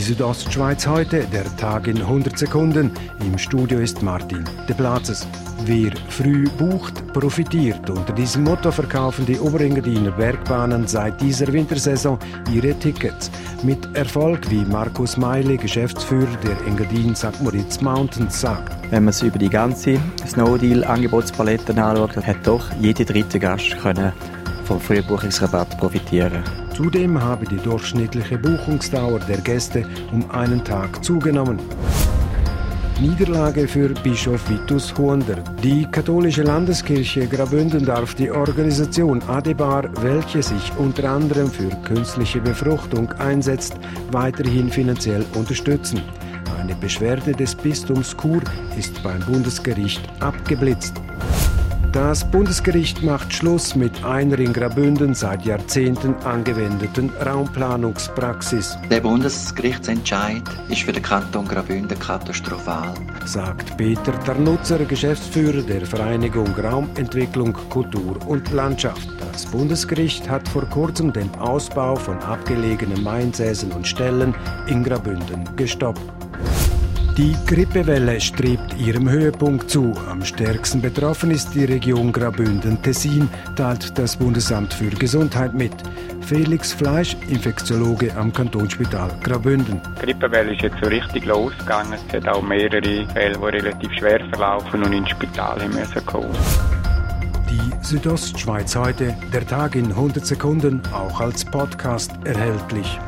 Südostschweiz heute, der Tag in 100 Sekunden. Im Studio ist Martin de Platzes. Wer früh bucht, profitiert. Unter diesem Motto verkaufen die Oberengadiner Bergbahnen seit dieser Wintersaison ihre Tickets. Mit Erfolg, wie Markus Meile, Geschäftsführer der Engadin St. Moritz Mountains, sagt. Wenn man es über die ganze Snowdeal-Angebotspalette anschaut, hat doch jede dritte Gast können vom Frühbuchungsrabatt profitieren. Zudem habe die durchschnittliche Buchungsdauer der Gäste um einen Tag zugenommen. Niederlage für Bischof Vitus Huonder. Die katholische Landeskirche Graubünden darf die Organisation Adebar, welche sich unter anderem für künstliche Befruchtung einsetzt, weiterhin finanziell unterstützen. Eine Beschwerde des Bistums Chur ist beim Bundesgericht abgeblitzt. Das Bundesgericht macht Schluss mit einer in Graubünden seit Jahrzehnten angewendeten Raumplanungspraxis. Der Bundesgerichtsentscheid ist für den Kanton Graubünden katastrophal, sagt Peter Tarnutzer, Geschäftsführer der Vereinigung Raumentwicklung, Kultur und Landschaft. Das Bundesgericht hat vor kurzem den Ausbau von abgelegenen Mainsäsen und Ställen in Graubünden gestoppt. Die Grippewelle strebt ihrem Höhepunkt zu. Am stärksten betroffen ist die Region Graubünden-Tessin, teilt das Bundesamt für Gesundheit mit. Felix Fleisch, Infektiologe am Kantonsspital Graubünden. Die Grippewelle ist jetzt so richtig losgegangen. Es hat auch mehrere Fälle, die relativ schwer verlaufen und ins Spital müssen kommen. Die Südostschweiz heute, der Tag in 100 Sekunden, auch als Podcast erhältlich.